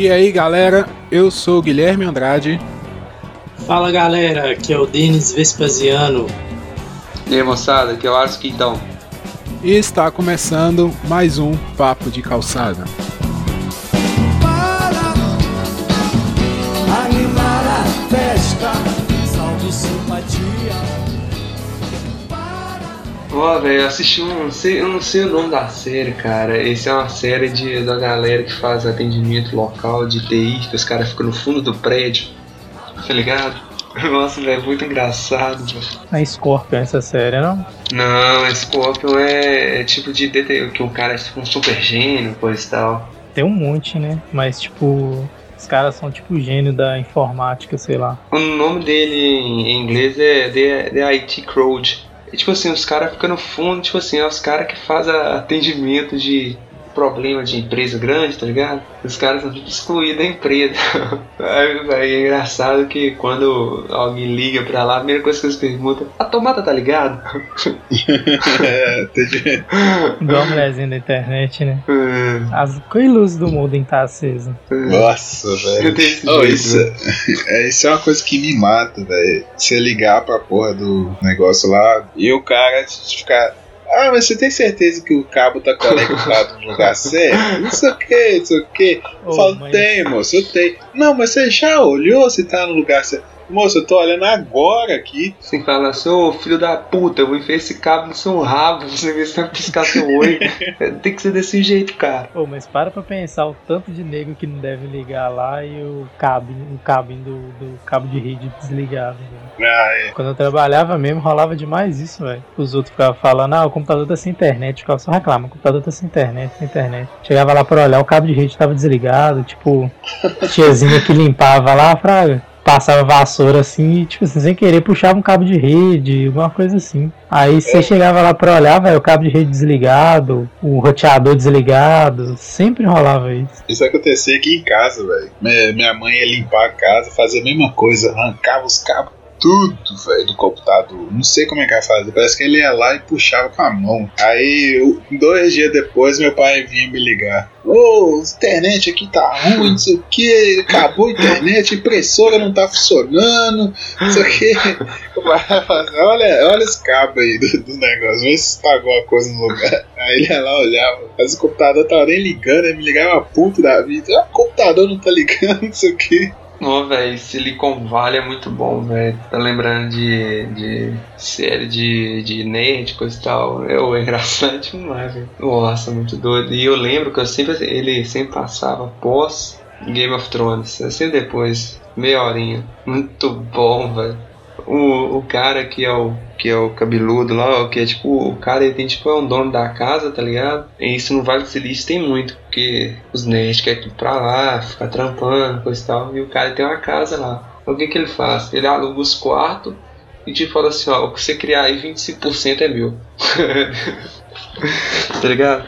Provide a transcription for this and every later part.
E aí galera, eu sou o Guilherme Andrade. Fala galera, aqui é o Denis Vespasiano. E aí moçada, aqui é o Ars Quintão. E está começando mais um Papo de Calçada. Ó, velho, eu assisti um. Não sei, eu não sei o nome da série, cara. Esse é uma série de, da galera que faz atendimento local de TI, que os caras ficam no fundo do prédio. Tá ligado? Nossa, velho, muito engraçado, velho. A Scorpion essa série, não? Não, Scorpion é, é tipo de DT, que o cara é tipo um super gênio, coisa e tal. Tem um monte, né? Mas tipo, os caras são tipo gênio da informática, sei lá. O nome dele em inglês é The, The IT Crowd. E, tipo assim, os caras ficam no fundo, tipo assim, é os caras que fazem atendimento de problema de empresa grande, tá ligado? Os caras são excluídos da empresa. Aí, véi, é engraçado que quando alguém liga pra lá, a primeira coisa que eles perguntam, a tomada tá ligado? é, entendi. Igual a mulherzinha da internet, né? É, As coisas do mundo tá acesa. Nossa, velho. Oh, isso, é, isso é uma coisa que me mata, velho. Você ligar pra porra do negócio lá e o cara ficar. Ah, mas você tem certeza que o cabo tá conectado no lugar certo? Não sei o que, não sei o que. Eu Ô, falo, mas- tem, moço, eu tenho. Não, mas você já olhou se tá no lugar certo? Moço, eu tô olhando agora aqui. Você fala assim, ô filho da puta, eu vou enfiar esse cabo no seu rabo, você vê se vai piscar seu olho. Tem que ser desse jeito, cara. Pô, mas para pra pensar o tanto de nego que não deve ligar lá e o cabo, o cabo do, do cabo de rede desligado. velho. Ah, é. Quando eu trabalhava mesmo, rolava demais isso, velho. Os outros ficavam falando, ah, o computador tá sem internet. Ficava só reclamando, o computador tá sem internet, sem internet. Chegava lá pra olhar, o cabo de rede tava desligado, tipo, tiazinha que limpava lá, fraga. Passava vassoura assim e, tipo assim, sem querer puxava um cabo de rede, alguma coisa assim. Aí você chegava lá pra olhar, velho, o cabo de rede desligado, o roteador desligado, sempre rolava isso. Isso acontecia aqui em casa, velho. Minha, minha mãe ia limpar a casa, fazia a mesma coisa, arrancava os cabos tudo, velho, do computador. Não sei como é que ela fazia. Parece que ele ia lá e puxava com a mão. Aí, eu- dois dias depois, meu pai vinha me ligar. Ô, a internet aqui tá ruim, não sei o que, acabou a internet, impressora não tá funcionando, não sei o que. Olha, olha esse cabo aí do, do negócio, vê se tá alguma coisa no lugar. Aí ele ia lá, olhava, mas o computador tava nem ligando, ele me ligava puto da vida. Ah, o computador não tá ligando, não sei o que. Ô, velho, Silicon Valley é muito bom, velho. Tá lembrando de, de série de, de nerd, coisa e tal. Eu, é engraçado demais, velho. Nossa, muito doido. E eu lembro que eu sempre, ele sempre passava pós Game of Thrones, assim depois, meia horinha. Muito bom, velho. O, o cara que é o que é o cabeludo lá, que é tipo, o cara ele tem tipo é um dono da casa, tá ligado? E isso no Vale do Silício tem muito, porque os nerds querem ir pra lá, ficar trampando, coisa e tal, e o cara tem uma casa lá. Então o que que ele faz? Ele aluga os quartos e te fala assim, ó, o que você criar aí 25% é meu. tá ligado?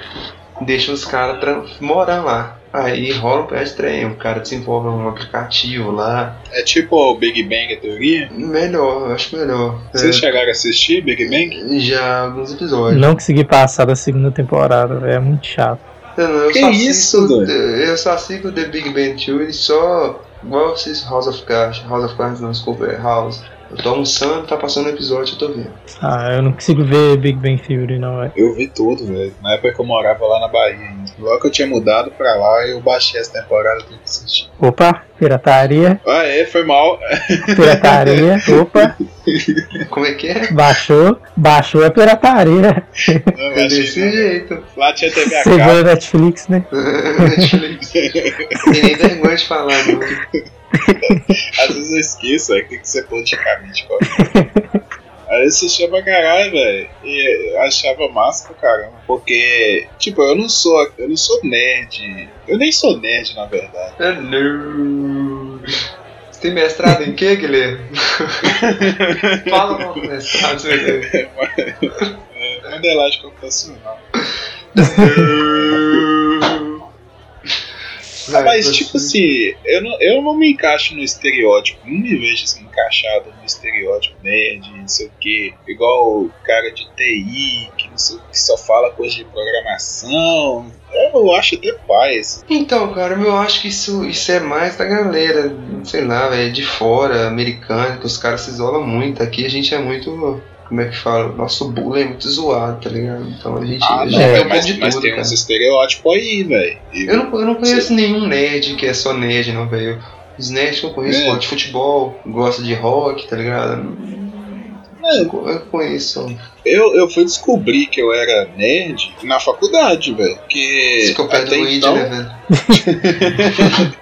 Deixa os caras morando lá. Aí rola um pé de trem, o cara desenvolve um aplicativo lá. É tipo o Big Bang a teoria. Melhor, eu acho melhor. Vocês É, chegaram a assistir Big Bang? já alguns episódios. Não consegui passar da segunda temporada, velho, é muito chato. Eu, não, eu Que isso, doido? Eu só assisto The Big Bang Theory só. Igual vocês House of Cards. House of Cards não, desculpa, é House. Eu tô almoçando, tá passando o episódio, eu tô vendo. Ah, eu não consigo ver Big Bang Theory, não, velho. Eu vi tudo, velho. Na época que eu morava lá na Bahia ainda. Logo que eu tinha mudado pra lá, eu baixei essa temporada e que assistir. Opa, pirataria, Ah, é, foi mal. pirataria, opa, Como é que é? baixou, baixou a pirataria. Não, É desse não. jeito. Lá tinha TV a Segundo cabo. a Netflix, né? Netflix. Tem nem vergonha de falar, não. Às vezes eu esqueço, aí tem que ser politicamente correto. Aí assistia pra caralho, velho. E eu achava massa pra caramba. Porque, tipo, eu não sou. Eu não sou nerd. Eu nem sou nerd, na verdade. Ah, não. Você tem mestrado em quê, Guilherme? Fala mal do mestrado, você vai ver. É, modelagem computacional. Ah, mas, tipo assim, eu não, eu não me encaixo no estereótipo, não me vejo assim, encaixado no estereótipo nerd, não sei o que, igual o cara de TI, que não que só fala coisa de programação. Eu acho até paz. Então, cara, eu acho que isso, isso é mais da galera, sei lá, velho, de fora, americana, que os caras se isolam muito. Aqui a gente é muito. Como é que fala? Nosso bullying é muito zoado, tá ligado? Então a gente, Ah, a não, gente tem um mas, de mas tudo, tem cara. uns estereótipos aí, velho. Eu não, eu não conheço nenhum nerd que é só nerd, não, velho. Os nerds que eu conheço É. gostam de futebol, gostam de rock, tá ligado? É, Eu, conheço. Eu, eu fui descobrir que eu era nerd na faculdade, velho. Que até do então, né, velho?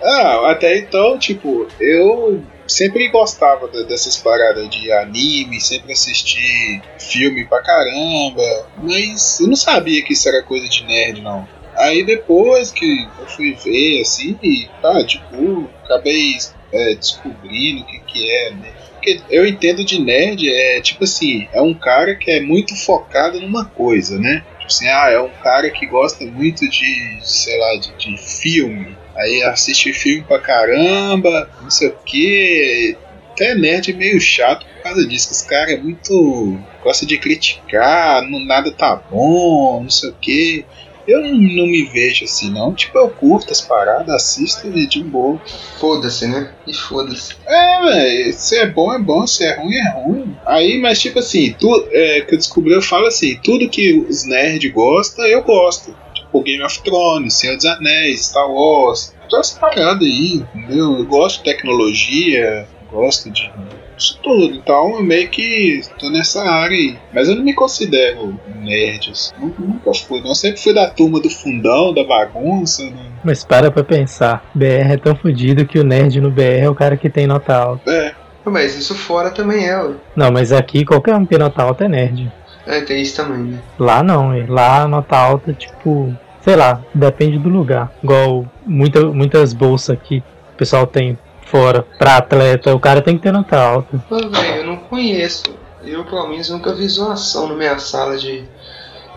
ah, até então, tipo, eu sempre gostava de- dessas paradas de anime, sempre assisti filme pra caramba, mas eu não sabia que isso era coisa de nerd, não. Aí depois que eu fui ver, assim, e, tá, tipo, acabei é, descobrindo o que, que é, né? Porque eu entendo de nerd, é tipo assim, é um cara que é muito focado numa coisa, né? Tipo assim, ah, é um cara que gosta muito de, sei lá, de, de filme. Aí assiste filme pra caramba, não sei o que. Até nerd é meio chato por causa disso, que os caras é muito. gosta de criticar, não, nada tá bom, não sei o que. Eu não, não me vejo assim, não. Tipo, eu curto as paradas, assisto e de boa. Foda-se, né? E foda-se. É, velho, se é bom é bom, se é ruim é ruim. Aí, mas tipo assim, tu, é, que eu descobri, eu falo assim, tudo que os nerds gostam, eu gosto. Tipo Game of Thrones, Senhor dos Anéis, Star Wars, toda essa parada aí, entendeu? Eu gosto de tecnologia, gosto de isso tudo. Então eu meio que tô nessa área aí. Mas eu não me considero nerd, assim. Nunca, nunca fui. não. Eu sempre fui da turma do fundão, da bagunça, né? Mas para pra pensar. BR é tão fodido que o nerd no BR é o cara que tem nota alta. É, Mas isso fora também é, ué. Não, mas aqui qualquer um que tem nota alta é nerd. É, tem isso também, né? Lá não, lá a nota alta, tipo, sei lá, depende do lugar. Igual muita, muitas bolsas aqui o pessoal tem fora pra atleta, o cara tem que ter nota alta. Mas, velho, eu não conheço. Eu, pelo menos, nunca vi zoação na minha sala de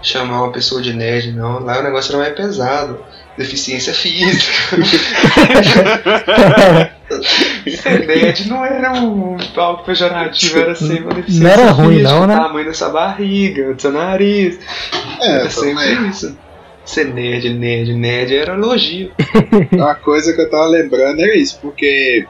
chamar uma pessoa de nerd, não. Lá o negócio era mais pesado. Deficiência física. Ser nerd não era um algo pejorativo, era sempre uma deficiência Não era ruim, física, não, né? o tamanho dessa barriga, do seu nariz. é, Era sempre isso. Ser nerd, nerd, nerd era elogio. Uma coisa que eu tava lembrando era isso, porque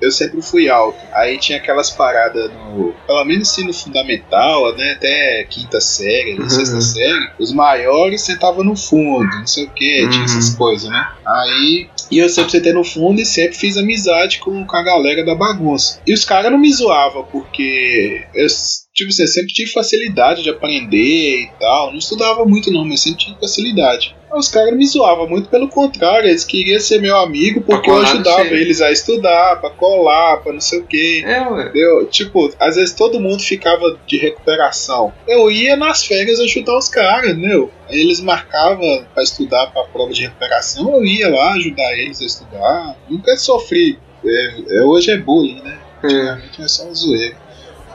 eu sempre fui alto. Aí tinha aquelas paradas no. Pelo menos assim no fundamental, né? Até quinta série, Uhum. sexta série. Os maiores sentavam no fundo, não sei o que, Uhum. tinha essas coisas, né? Aí. E eu sempre sentei no fundo e sempre fiz amizade com, com a galera da bagunça. E os caras não me zoavam, porque eu, tipo assim, eu sempre tive facilidade de aprender e tal. Não estudava muito, não, mas sempre tive facilidade. Os caras me zoavam, muito pelo contrário, eles queriam ser meu amigo porque eu ajudava eles a estudar, pra colar, pra não sei o que. É, ué. Entendeu? Tipo, às vezes todo mundo ficava de recuperação. Eu ia nas férias ajudar os caras, entendeu? Aí eles marcavam pra estudar pra prova de recuperação, eu ia lá ajudar eles a estudar. Nunca sofri. É, é, hoje é bullying, né? É. Antigamente é só zoeira.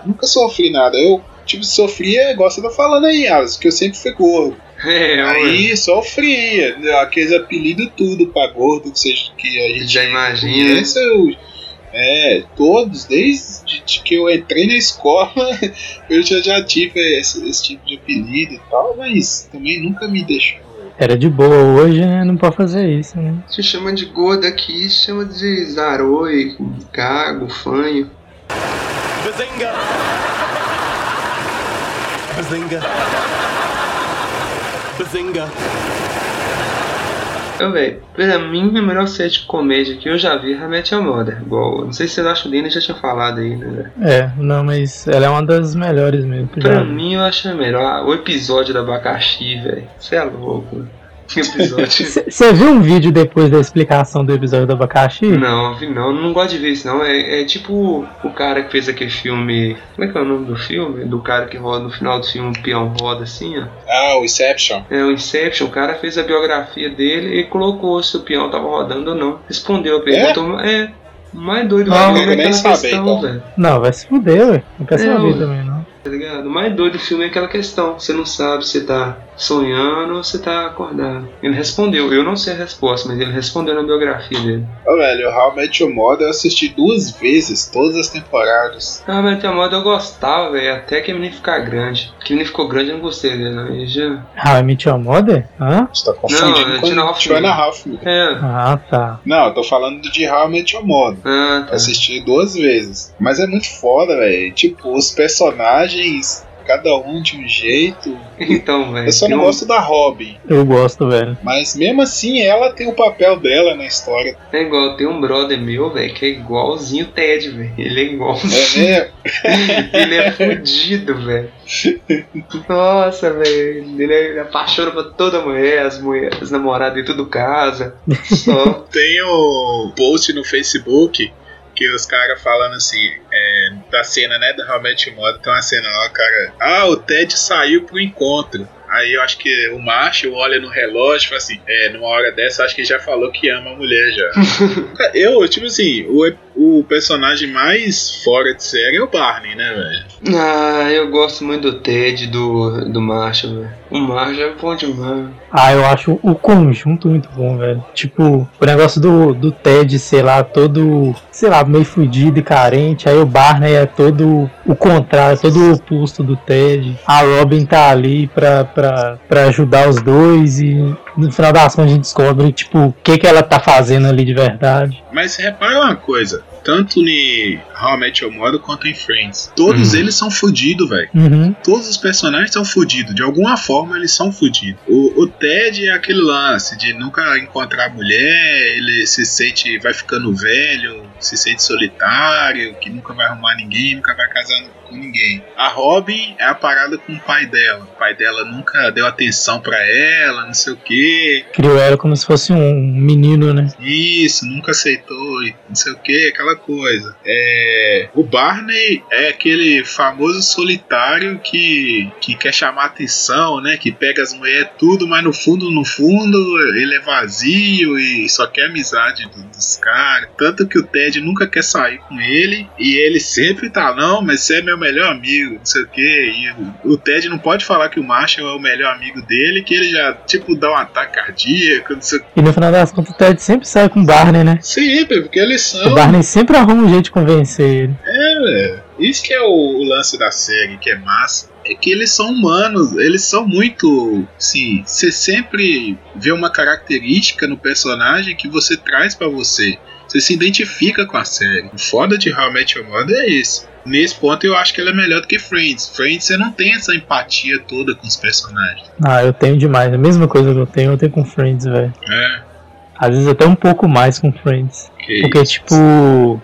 Nunca sofri nada. Eu, tipo, sofria, igual você tá falando aí, Alice, que eu sempre fui gordo. É. Aí sofria, né? aqueles apelidos tudo pra gordo que, seja, que a gente Já imagina. conhece, eu, é, todos, desde de que eu entrei na escola, eu já, já tive esse, esse tipo de apelido e tal, mas também nunca me deixou. Era de boa hoje, né? Não pode fazer isso, né? Se chama de gordo aqui, se chama de zaroi, gago, fanho. Bazinga! Bazinga! Bazinga! Eu, velho, pra mim, a melhor série de comédia que eu já vi é Remete a Mother. Igual, não sei se vocês acham o Dina já tinha falado aí, né, velho? É, não, mas ela é uma das melhores mesmo. Pra já- mim, eu acho a melhor. O episódio da abacaxi, velho. Você é louco. Que episódio. Você viu um vídeo depois da explicação do episódio do abacaxi? Não, vi não, não gosto de ver isso não. É, é tipo o cara que fez aquele filme. Como é que é o nome do filme? Do cara que roda no final do filme, o peão roda assim, ó. Ah, o Inception. É o Inception, o cara fez a biografia dele e colocou se o peão tava rodando ou não. Respondeu a pergunta. É, o mais doido do Ah, filme eu é aquela questão, então. velho. Não, vai se fuder, ué. Não quer É, saber também, não. Tá ligado? O mais doido do filme é aquela questão. Você não sabe se tá sonhando ou você tá acordado. Ele respondeu, eu não sei a resposta, mas ele respondeu na biografia dele. Ô, velho, How I Met Your Mother eu assisti duas vezes, todas as temporadas. Ah, mas tem modo eu gostava, velho, até que a menina ficar grande. Que a menina ficou grande, eu não gostei dele, não. Ele já... How I Met Your Mother? Hã? Você tá confundindo é com Tina Hoffman. Joanna Hoffman. É. Ah, tá. Não, eu tô falando de How I Met Your Mother. Ah, tá. Assisti duas vezes. Mas é muito foda, velho. Tipo, os personagens, cada um de um jeito. Então, velho. Eu só não um- gosto da Robin. Eu gosto, velho. Mas mesmo assim, ela tem o papel dela na história. É igual, tem um brother meu, velho, que é igualzinho o Ted, velho. Ele é igual. É mesmo? ele é fudido, velho. Nossa, velho. Ele é apaixona pra toda mulher, as mulheres, as namoradas e tudo casa. Só. Tem o post no Facebook que os caras falando assim, é, da cena, né, do How Met Mother, tem uma cena lá, o cara, ah, o Ted saiu pro encontro. Aí eu acho que o Marshall olha no relógio e fala assim, é, numa hora dessa, acho que já falou que ama a mulher já. eu, tipo assim, o, o personagem mais fora de série é o Barney, né, velho? Ah, eu gosto muito do Ted, do, do Marshall, velho. O Marshall é bom demais. Ah, eu acho o conjunto muito bom, velho. Tipo, o negócio do, do Ted, sei lá, todo, sei lá, meio fudido e carente. Aí o Barney é todo o contrário, todo o oposto do Ted. A Robin tá ali pra, pra, pra ajudar os dois e no final das contas a gente descobre, tipo, o que que ela tá fazendo ali de verdade. Mas repara uma coisa, tanto em How I Met Your Mother quanto em Friends, todos Uhum. eles são fodidos, velho. Uhum. Todos os personagens são fodidos, de alguma forma eles são fodidos. O, o Ted é aquele lance de nunca encontrar mulher, ele se sente, vai ficando velho, se sente solitário, que nunca vai arrumar ninguém, nunca vai casar com ninguém. A Robin é a parada com o pai dela. O pai dela nunca deu atenção pra ela, não sei o que. Criou ela como se fosse um menino, né? Isso, nunca aceitou não sei o que, aquela coisa. É, o Barney é aquele famoso solitário que, que quer chamar atenção, né? Que pega as mulheres tudo, mas no fundo, no fundo, ele é vazio e só quer amizade do- dos caras. Tanto que o Ted nunca quer sair com ele e ele sempre tá, não, mas você é meu melhor amigo, não sei o que. O, Ted não pode falar que o Marshall é o melhor amigo dele, que ele já, tipo, dá um ataque cardíaco, não sei o E no final das contas o Ted sempre sai com o Barney, né? Sempre, porque eles são. O Barney sempre arruma um jeito de convencer ele. É, velho. Isso que é o, o lance da série, que é massa. É que eles são humanos, eles são muito. Sim, você sempre vê uma característica no personagem que você traz pra você. Você se identifica com a série. O foda de How I Met Your Mother é esse. Nesse ponto eu acho que ela é melhor do que Friends. Friends você não tem essa empatia toda com os personagens. Ah, eu tenho demais. A mesma coisa que eu tenho, eu tenho com Friends, velho. É, Às vezes até um pouco mais com Friends. Que Porque, isso. tipo,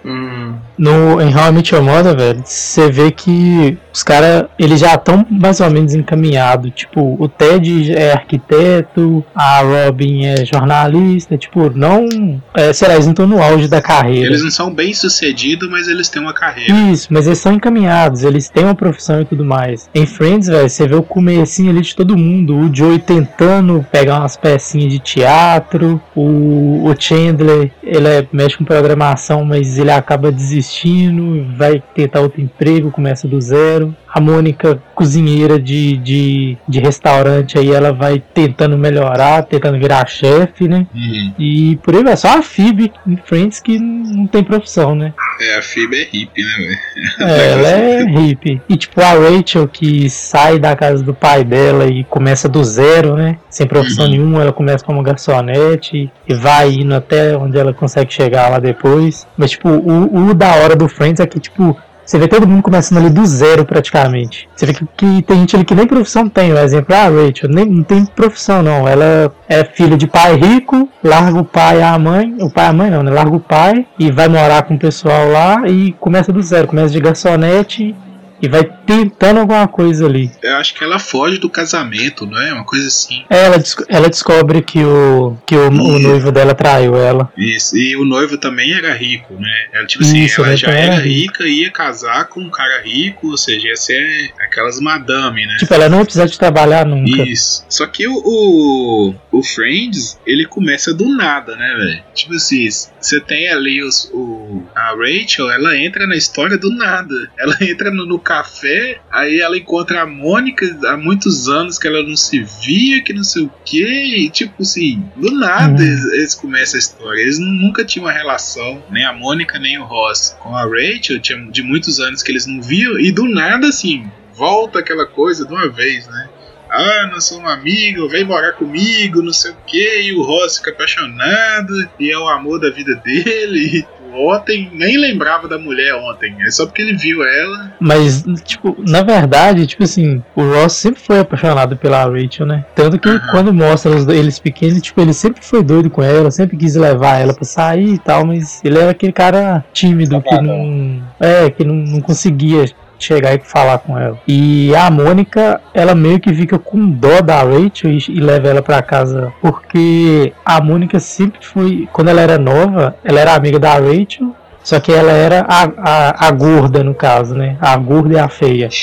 Hum. no, em How I Met Your Mother, velho, você vê que os caras, eles já estão mais ou menos encaminhados. Tipo, o Ted é arquiteto, a Robin é jornalista. Tipo, não. É, sei lá, eles não estão no auge da carreira. Eles não são bem sucedidos, mas eles têm uma carreira. Isso, mas eles são encaminhados, eles têm uma profissão e tudo mais. Em Friends, velho, você vê o comecinho ali de todo mundo. O Joey tentando pegar umas pecinhas de teatro. O, o Chandler, ele é, mexe com programação, mas ele acaba desistindo. Vai tentar outro emprego, começa do zero. A Mônica, cozinheira de, de, de restaurante, aí ela vai tentando melhorar, tentando virar chefe, né? Uhum. E por aí vai. Só a Phoebe em Friends que não tem profissão, né? É, a Phoebe é hippie, né, velho? É, ela é hippie. E tipo, a Rachel que sai da casa do pai dela e começa do zero, né? Sem profissão Uhum. nenhuma, ela começa como garçonete e vai indo até onde ela consegue chegar lá depois. Mas tipo, o, o da hora do Friends é que, tipo, você vê todo mundo começando ali do zero praticamente. Você vê que, que tem gente ali que nem profissão tem. O exemplo, ah, Rachel nem, não tem profissão não. Ela é filha de pai rico, larga o pai a mãe. O pai a mãe não, né? Larga o pai e vai morar com o pessoal lá e começa do zero. Começa de garçonete e vai tentando alguma coisa ali. Eu acho que ela foge do casamento, não é? Uma coisa assim. Ela, des- ela descobre que o, que o, o noivo dela traiu ela. Isso. E o noivo também era rico, né? Ela, tipo assim, Isso, ela né, já era rica e ia casar com um cara rico, ou seja, ia ser aquelas madame, né? Tipo, ela não ia precisar de trabalhar nunca. Isso. Só que o, o, o Friends, ele começa do nada, né, velho? Tipo assim, você tem ali os, o, a Rachel, ela entra na história do nada. Ela entra no, no café, aí ela encontra a Mônica há muitos anos que ela não se via, que não sei o que, e tipo assim, do nada Hum. eles, eles começam a história. Eles nu- nunca tinham uma relação, nem a Mônica nem o Ross. Com a Rachel, tinha de muitos anos que eles não viam, e do nada assim, volta aquela coisa de uma vez, né? Ah, nós somos amigos, vem morar comigo, não sei o que, e o Ross fica apaixonado, e é o amor da vida dele. Ontem, nem lembrava da mulher ontem, é só porque ele viu ela. Mas, tipo, na verdade, tipo assim, o Ross sempre foi apaixonado pela Rachel, né? Tanto que Aham. quando mostra eles pequenos, tipo, ele sempre foi doido com ela, sempre quis levar ela pra sair e tal, mas ele era aquele cara tímido que não. É, que não, não conseguia chegar e falar com ela. E a Mônica, ela meio que fica com dó da Rachel e, e leva ela pra casa, porque a Mônica sempre foi, quando ela era nova, ela era amiga da Rachel. Só que ela era a, a, a gorda, no caso, né? A gorda e a feia.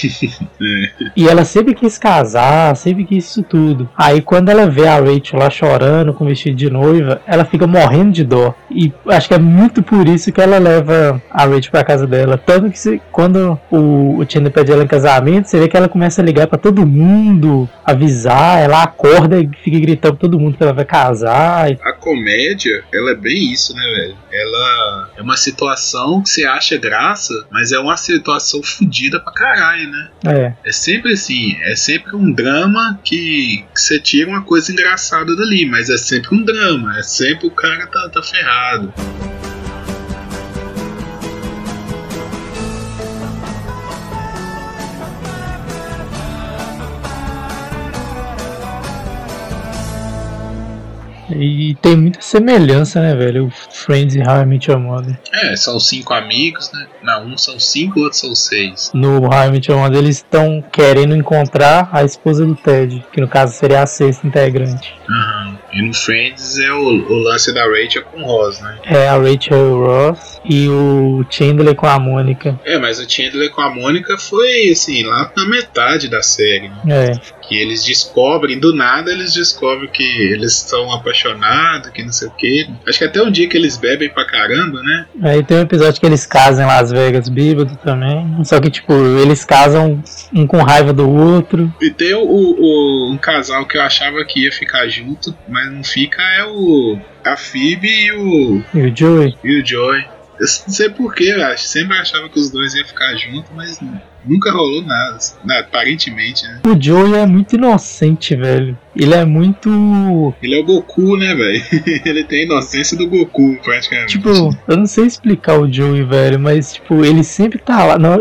E ela sempre quis casar, sempre quis isso tudo. Aí quando ela vê a Rachel lá chorando com vestido de noiva, ela fica morrendo de dó. E acho que é muito por isso que ela leva a Rachel pra casa dela. Tanto que se- quando o, o Chandler pede ela em casamento, você vê que ela começa a ligar pra todo mundo, avisar, ela acorda e fica gritando pra todo mundo que ela vai casar. A comédia, ela é bem isso, né, velho? Ela é uma situação que você acha graça, mas é uma situação fodida pra caralho, né? É. É sempre assim, é sempre um drama que, que você tira uma coisa engraçada dali, mas é sempre um drama, é sempre o cara tá, tá ferrado. E tem muita semelhança, né, velho? O Friends e How I Met Your Mother. É, são cinco amigos, né? Não, um são cinco, o outro são seis. No How I Met Your Mother eles estão querendo encontrar a esposa do Ted, que no caso seria a sexta integrante. Aham. E no Friends é o, o lance da Rachel com o Ross, né? É a Rachel Ross e o Chandler com a Mônica. É, mas o Chandler com a Mônica foi, assim, lá na metade da série, né? É. Que eles descobrem, do nada eles descobrem que eles estão apaixonados, que não sei o que. Acho que até o dia que eles bebem pra caramba, né? Aí tem um episódio que eles casam em Las Vegas bêbado também. Só que, tipo, eles casam um com raiva do outro. E tem o, o- um casal que eu achava que ia ficar junto, mas não fica, é o. A Phoebe e o, E o Joey. e o Joy. Eu não sei porquê, eu acho. Sempre achava que os dois iam ficar juntos, mas nunca rolou nada. Né, Aparentemente, né? O Joey é muito inocente, velho. Ele é muito. Ele é o Goku, né, velho? Ele tem a inocência do Goku, praticamente. Tipo, eu não sei explicar o Joey, velho, mas, tipo, ele sempre tá lá. Não,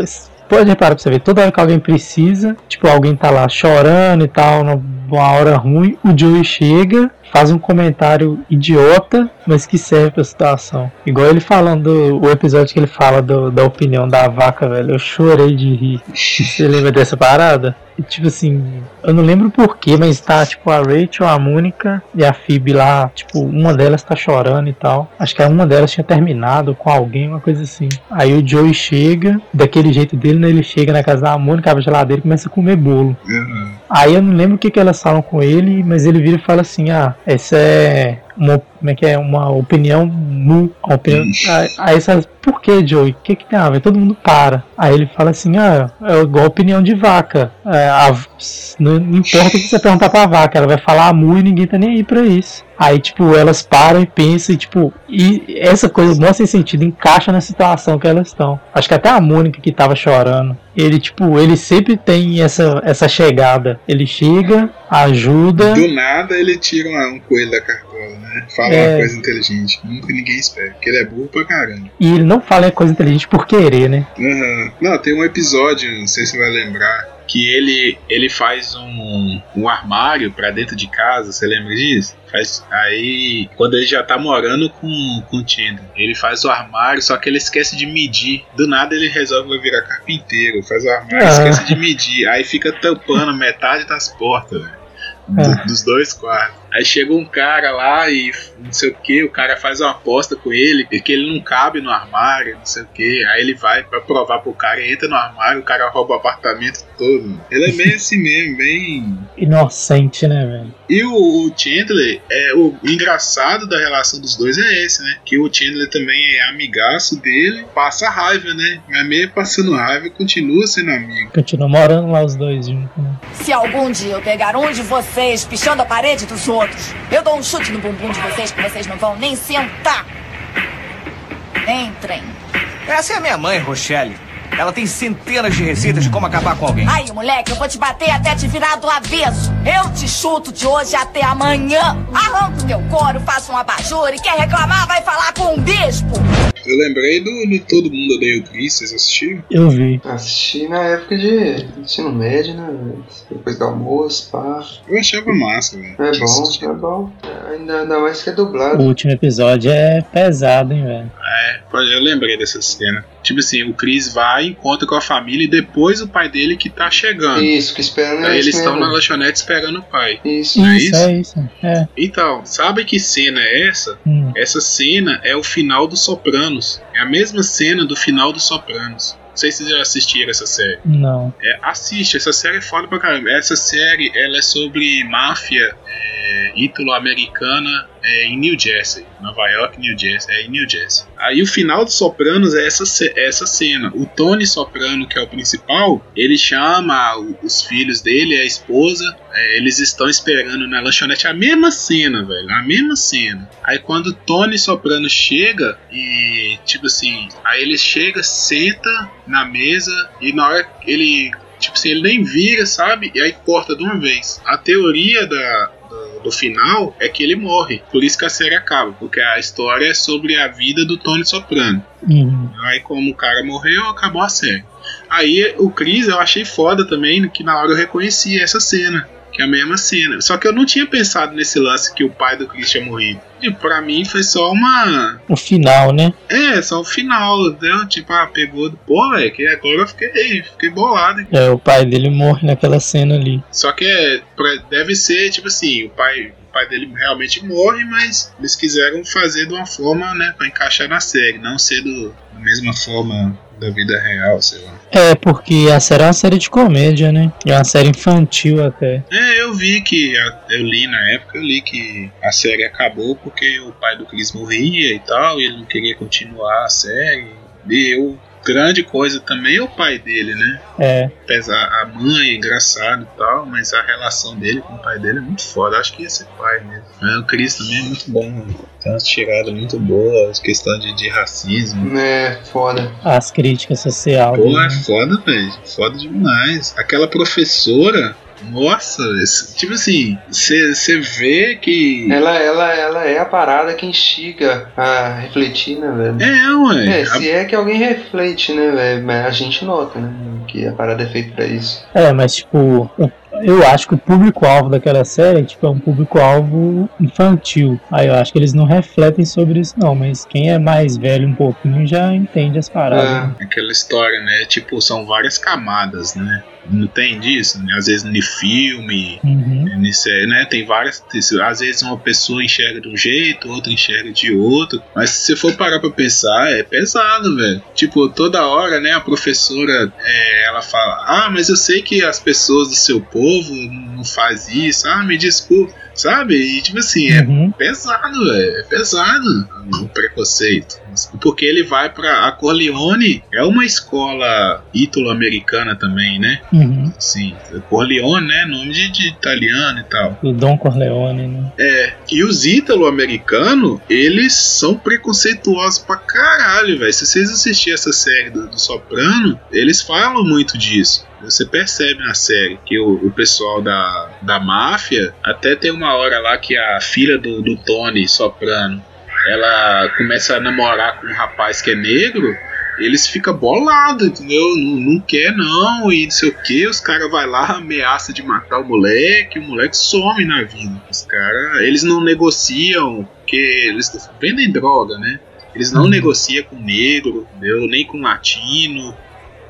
pode reparar pra você ver, toda hora que alguém precisa, tipo, alguém tá lá chorando e tal, numa hora ruim, o Joey chega, faz um comentário idiota, mas que serve pra situação. Igual ele falando, o episódio que ele fala do- da opinião da vaca, velho, eu chorei de rir. Você lembra dessa parada? E, tipo assim, eu não lembro porquê, mas tá tipo a Rachel, a Mônica e a Phoebe lá, tipo, uma delas tá chorando e tal. Acho que uma delas tinha terminado com alguém, uma coisa assim. Aí o Joey chega, daquele jeito dele, né? Ele chega na casa da Mônica, abre a geladeira e começa a comer bolo. Uhum. Aí eu não lembro o que, que elas falam com ele, mas ele vira e fala assim: Ah, essa é uma, como é que é? Uma opinião. Uma opinião, aí, aí você fala, por que, Joey? O que, que tem a ver? Todo mundo para. Aí ele fala assim: Ah, é igual opinião de vaca. É, a- não, não importa o que você perguntar pra vaca, ela vai falar a mu e ninguém tá nem aí pra isso. Aí, tipo, elas param e pensam, e, tipo, e essa coisa mostra esse sentido, encaixa na situação que elas estão. Acho que até a Mônica que tava chorando, ele, tipo, ele sempre tem essa, essa chegada. Ele chega, ajuda. Do nada ele tira um coelho da cartola, né? Fala É. uma coisa inteligente. Nunca ninguém espera. Porque ele é burro pra caramba. E ele não fala coisa inteligente por querer, né? Uhum. Não, tem um episódio, não sei se você vai lembrar, que ele, ele faz um, um armário pra dentro de casa, você lembra disso? Faz, aí, quando ele já tá morando com, com o Chandler, ele faz o armário, só que ele esquece de medir. Do nada ele resolve virar carpinteiro, faz o armário, Ah. esquece de medir. Aí fica tampando metade das portas, velho. do- Ah. Dos dois quartos. Aí chega um cara lá e não sei o que, o cara faz uma aposta com ele, e que ele não cabe no armário, não sei o que. Aí ele vai pra provar pro cara, entra no armário, o cara rouba o apartamento todo. Ele é bem assim mesmo, bem. Inocente, né, velho? E o, o Chandler, é, o engraçado da relação dos dois é esse, né? Que o Chandler também é amigaço dele, passa raiva, né? Mas mesmo passando raiva, continua sendo amigo. Continua morando lá os dois juntos, né? Se algum dia eu pegar um de vocês pichando a parede dos outros, eu dou um chute no bumbum de vocês que vocês não vão nem sentar. Entrem. Essa é a minha mãe, Rochelle. Ela tem centenas de receitas de como acabar com alguém. Aí, moleque, eu vou te bater até te virar do avesso. Eu te chuto de hoje até amanhã. Arranco teu couro, faço um abajur e quer reclamar vai falar com um bispo. Eu lembrei do, do Todo Mundo Odeia o Chris, vocês assistiram? Eu vi. Assisti na época de ensino médio, né? Depois do almoço, pá. Eu achava massa, velho. É bom, assistido. é bom. Ainda, ainda mais que é O dublado. último episódio é pesado, hein, velho? É, eu lembrei dessa cena. Tipo assim, o Chris vai, encontra com a família e depois o pai dele que tá chegando. Isso, que esperando Aí eles estão na lanchonete esperando o pai. Isso. Não é isso, isso? é isso. É. Então, sabe que cena é essa? Hum. Essa cena é o final do Sopranos. É a mesma cena do final do Sopranos. Não sei se vocês já assistiram essa série. Não. É, assiste, essa série é foda pra caramba. Essa série ela é sobre máfia é, ítalo-americana é, em New Jersey. Nova York, New Jersey. É em New Jersey. Aí o final do Sopranos é essa, é essa cena. O Tony Soprano, que é o principal, ele chama os filhos dele, a esposa. é, eles estão esperando na lanchonete a mesma cena, velho. A mesma cena. Aí quando o Tony Soprano chega e, tipo assim, aí ele chega, senta na mesa e na hora ele Tipo assim, ele nem vira, sabe? E aí corta de uma vez. A teoria da, do, do final é que ele morre. Por isso que a série acaba. Porque a história é sobre a vida do Tony Soprano. Uhum. Aí, como o cara morreu, acabou a série. Aí, o Chris eu achei foda também, que na hora eu reconheci essa cena. Que é a mesma cena. Só que eu não tinha pensado nesse lance que o pai do Chris tinha morrido. E pra mim foi só uma. O final, né? É, só o final, entendeu? Tipo, ah, pegou. Pô, velho, que agora eu fiquei, fiquei bolado. É, o pai dele morre naquela cena ali. Só que é, deve ser, tipo assim, o pai, pai dele realmente morre, mas eles quiseram fazer de uma forma, né, pra encaixar na série, não ser do, da mesma forma da vida real, sei lá. É, porque a série é uma série de comédia, né? É uma série infantil até. É, eu vi que, eu li na época, eu li que a série acabou porque o pai do Chris morria e tal, e ele não queria continuar a série. E eu, grande coisa também é o pai dele, né? É. Apesar a mãe é engraçado e tal, mas a relação dele com o pai dele é muito foda. Acho que ia ser pai mesmo. É, o Chris também é muito bom. Tem umas tiradas muito boas, questão de, de racismo. É, foda. As críticas sociais. Pô, né? é foda, velho. Foda demais. Aquela professora. Nossa, esse- tipo assim, você vê que. Ela, ela, ela é a parada que instiga a refletir, né, velho? É, ué. É, se é que alguém reflete, né, velho? Mas a gente nota, né? Que a parada é feita pra isso. É, mas tipo, eu acho que o público-alvo daquela série tipo, é um público-alvo infantil. Aí eu acho que eles não refletem sobre isso, não. Mas quem é mais velho um pouquinho já entende as paradas. É. né? Aquela história, né? Tipo, são várias camadas, né? Não tem disso, né? Às vezes no filme, Uhum. Nisso é, né? Tem várias. Às vezes uma pessoa enxerga de um jeito, outra enxerga de outro. Mas se você for parar pra pensar, é pesado, velho. Tipo, toda hora, né? A professora é, ela fala: Ah, mas eu sei que as pessoas do seu povo não faz isso. Ah, me desculpe. Sabe? E tipo assim, é Uhum. pesado, velho. É pesado o preconceito. Porque ele vai pra. A Corleone é uma escola ítalo-americana também, né? Uhum. Sim, Corleone, né? Nome de, de italiano e tal. O Don Corleone, né? É, e os ítalo-americanos, eles são preconceituosos pra caralho, velho. Se vocês assistirem essa série do, do Soprano, eles falam muito disso. Você percebe na série que o, o pessoal da, da máfia, até tem uma hora lá que a filha do, do Tony Soprano, ela começa a namorar com um rapaz que é negro, eles ficam bolados, entendeu? Não, não quer não, e não sei o que. Os caras vai lá, ameaça de matar o moleque, o moleque some na vida. Os caras, eles não negociam, porque eles vendem droga, né? Eles não Uhum. negociam com negro, entendeu? Nem com latino.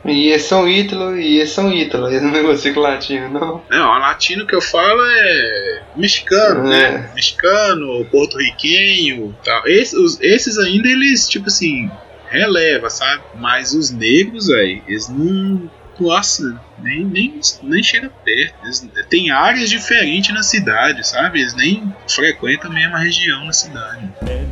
E é São Ítalo, e é São Ítalo, eles não negociam com latino, não. Não, o latino que eu falo é mexicano, É. né? Mexicano, porto-riquenho tal. Esses, os- esses ainda, eles, tipo assim, releva, sabe? Mas os negros, velho, eles não. Nossa, nem, nem, nem chega perto. Eles, tem áreas diferentes na cidade, sabe? Eles nem frequentam a mesma região na cidade. Men,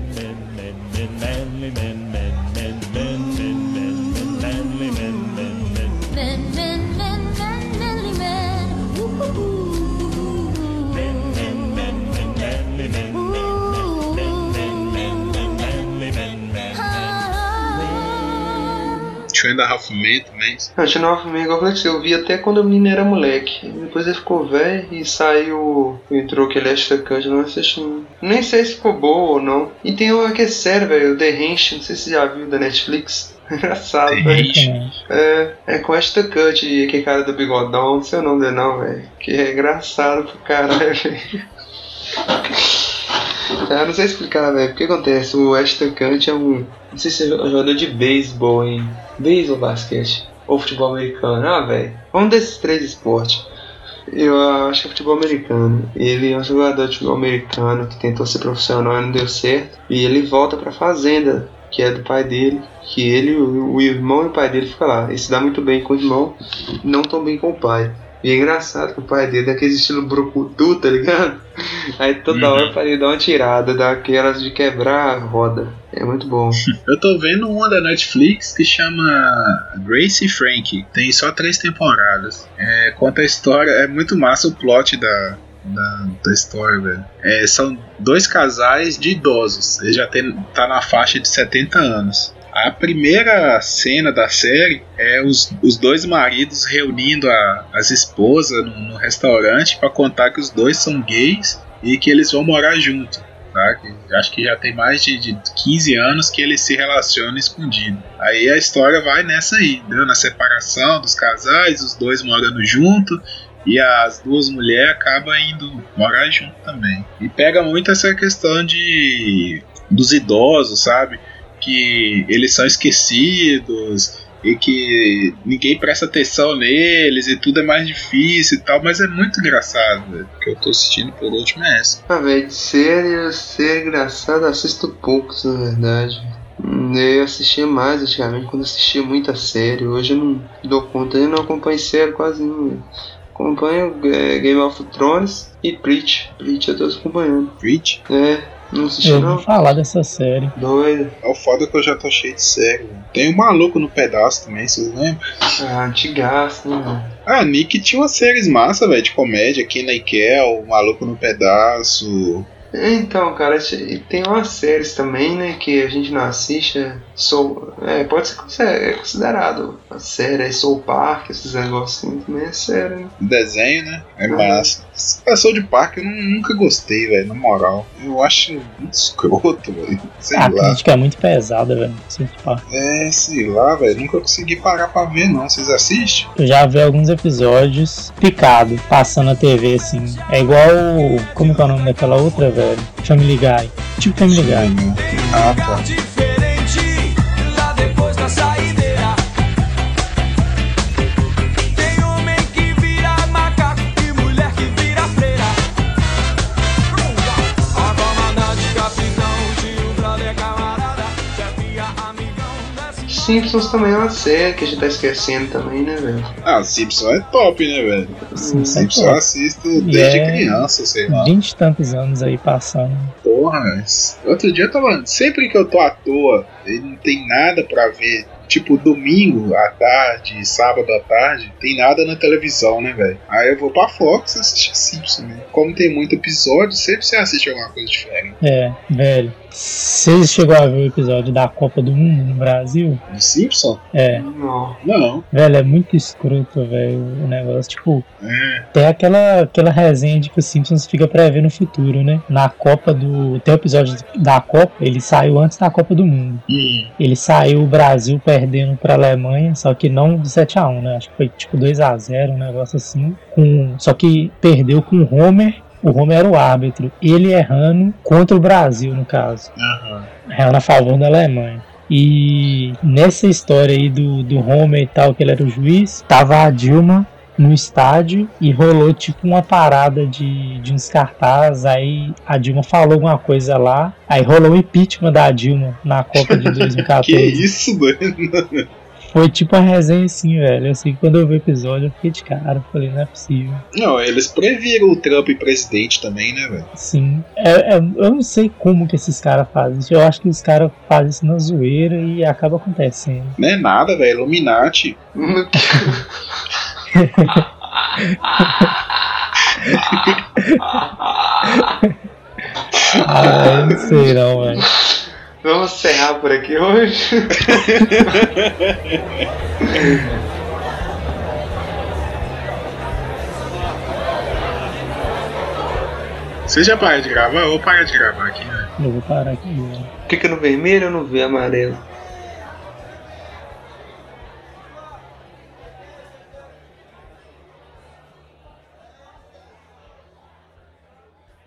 Two and a Half Men também. Eu tinha uma amiga, eu falei que eu vi até quando o menino era moleque. Depois ele ficou velho e saiu. Entrou aquele extra cut, eu não assisti. não. Nem sei se ficou boa ou não. E tem uma que é sério, velho, o The Ranch, não sei se você já viu da Netflix. Engraçado, velho. É, é com extra cut e aquele cara do bigodão, não sei o nome dele não, velho. Que é engraçado pro caralho, velho. Eu não sei explicar, velho. O que acontece? O Ashton Kutcher é um. Não sei se é um jogador de beisebol, hein? Beisebol, basquete. Ou futebol americano. Ah, velho. Um desses três esportes. Eu acho que é futebol americano. Ele é um jogador de futebol americano que tentou ser profissional e não deu certo. E ele volta pra fazenda, que é do pai dele. Que ele, o, o irmão e o pai dele ficam lá. Ele se dá muito bem com o irmão, não tão bem com o pai. E é engraçado que o pai dele é daquele estilo brucutu, tá ligado? Aí toda Uhum. hora o pai dele dá uma tirada, daquelas de quebrar a roda. É muito bom. Eu tô vendo uma da Netflix que chama Grace e Frank. Tem só três temporadas. É, conta a história. É muito massa o plot da, da, da história, velho. É, são dois casais de idosos. Ele já tem, tá na faixa de 70 anos. A primeira cena da série é os, os dois maridos reunindo a- as esposas no, no restaurante pra contar que os dois são gays e que eles vão morar junto tá? Acho que já tem mais de, de 15 anos que eles se relacionam escondido. Aí a história vai nessa aí, entendeu? Na separação dos casais, os dois morando junto e as duas mulheres acabam indo morar junto também. E pega muito essa questão de dos idosos, sabe? Que eles são esquecidos e que ninguém presta atenção neles e tudo é mais difícil e tal, mas é muito engraçado, velho. O que eu tô assistindo por último é essa. Ah, velho, de série, série engraçada, assisto poucos, na verdade. Hum, Eu assistia mais antigamente, quando assistia muita série. Hoje eu não dou conta, eu não acompanho série quase não. velho. Acompanho é, Game of Thrones e Preach. Preach eu tô acompanhando. Preach? É, não assisti Eu não. falar dessa série. Doido. É o foda que eu já tô cheio de série. Tem o maluco no pedaço também, vocês lembram? Ah, antigaço, né, velho? Ah, Nick tinha umas séries massa, velho, de comédia. E Kel, o Maluco no Pedaço. Então, cara, tem umas séries também, né, que a gente não assiste. é Soul, é, pode ser é considerado a série, é Soul Park, esses negocinhos também é série, né? Desenho, né? É Uhum. massa. Passou de parque eu nu- nunca gostei, velho, na moral. Eu acho muito escroto, velho. Sei A lá. crítica é muito pesada, velho. Assim, tipo, É, sei lá, velho. Nunca consegui parar pra ver, não. Vocês assistem? Eu já vi alguns episódios picado, passando na TV, assim. É igual. Como que é o nome daquela outra, velho? Family Guy. Tipo Family Guy. Ah, tá. Simpsons também é uma série que a gente tá esquecendo também, né, velho? Ah, Simpson é top, né, velho? Simpsons é Simpson eu assisto desde é- criança, sei lá. Vinte e tantos anos aí passando. Porra, mas outro dia eu tava. Sempre que eu tô à toa e não tem nada pra ver, tipo domingo à tarde, sábado à tarde, tem nada na televisão, né, velho? Aí eu vou pra Fox assistir Simpson, né? Como tem muito episódio, sempre você assiste alguma coisa diferente. É, velho. Vocês chegou a ver o episódio da Copa do Mundo no Brasil? De Simpson? É, Não. Não. velho, é muito escroto, velho, o negócio. Tipo, É. tem aquela, aquela resenha de que o Simpsons fica prevendo o futuro, né? Na Copa do. Tem o episódio da Copa, ele saiu antes da Copa do Mundo. Hum. Ele saiu o Brasil perdendo pra Alemanha, só que não de 7x1, né? Acho que foi tipo 2x0, um negócio assim. Com... Só que perdeu com o Homer. O Homer era o árbitro. Ele errando contra o Brasil, no caso. Aham. Errando a favor da Alemanha. E nessa história aí do, do Homer e tal, que ele era o juiz, tava a Dilma no estádio e rolou tipo uma parada de, de uns cartazes. Aí a Dilma falou alguma coisa lá. Aí rolou o impeachment da Dilma na Copa de 2014. Que isso, mano? Foi tipo uma resenha assim, velho. Assim, quando eu vi o episódio, eu fiquei de cara. Falei, não é possível. Não, eles previram o Trump presidente também, né, velho? Sim. É, é- eu não sei como que esses caras fazem isso. Eu acho que os caras fazem isso na zoeira e acaba acontecendo. Não é nada, velho. Illuminati. Ah, eu não sei não, velho. Vamos encerrar por aqui hoje. Você já para de gravar ou para de gravar aqui, né? Eu vou parar aqui. velho. Clica no vermelho ou no V amarelo?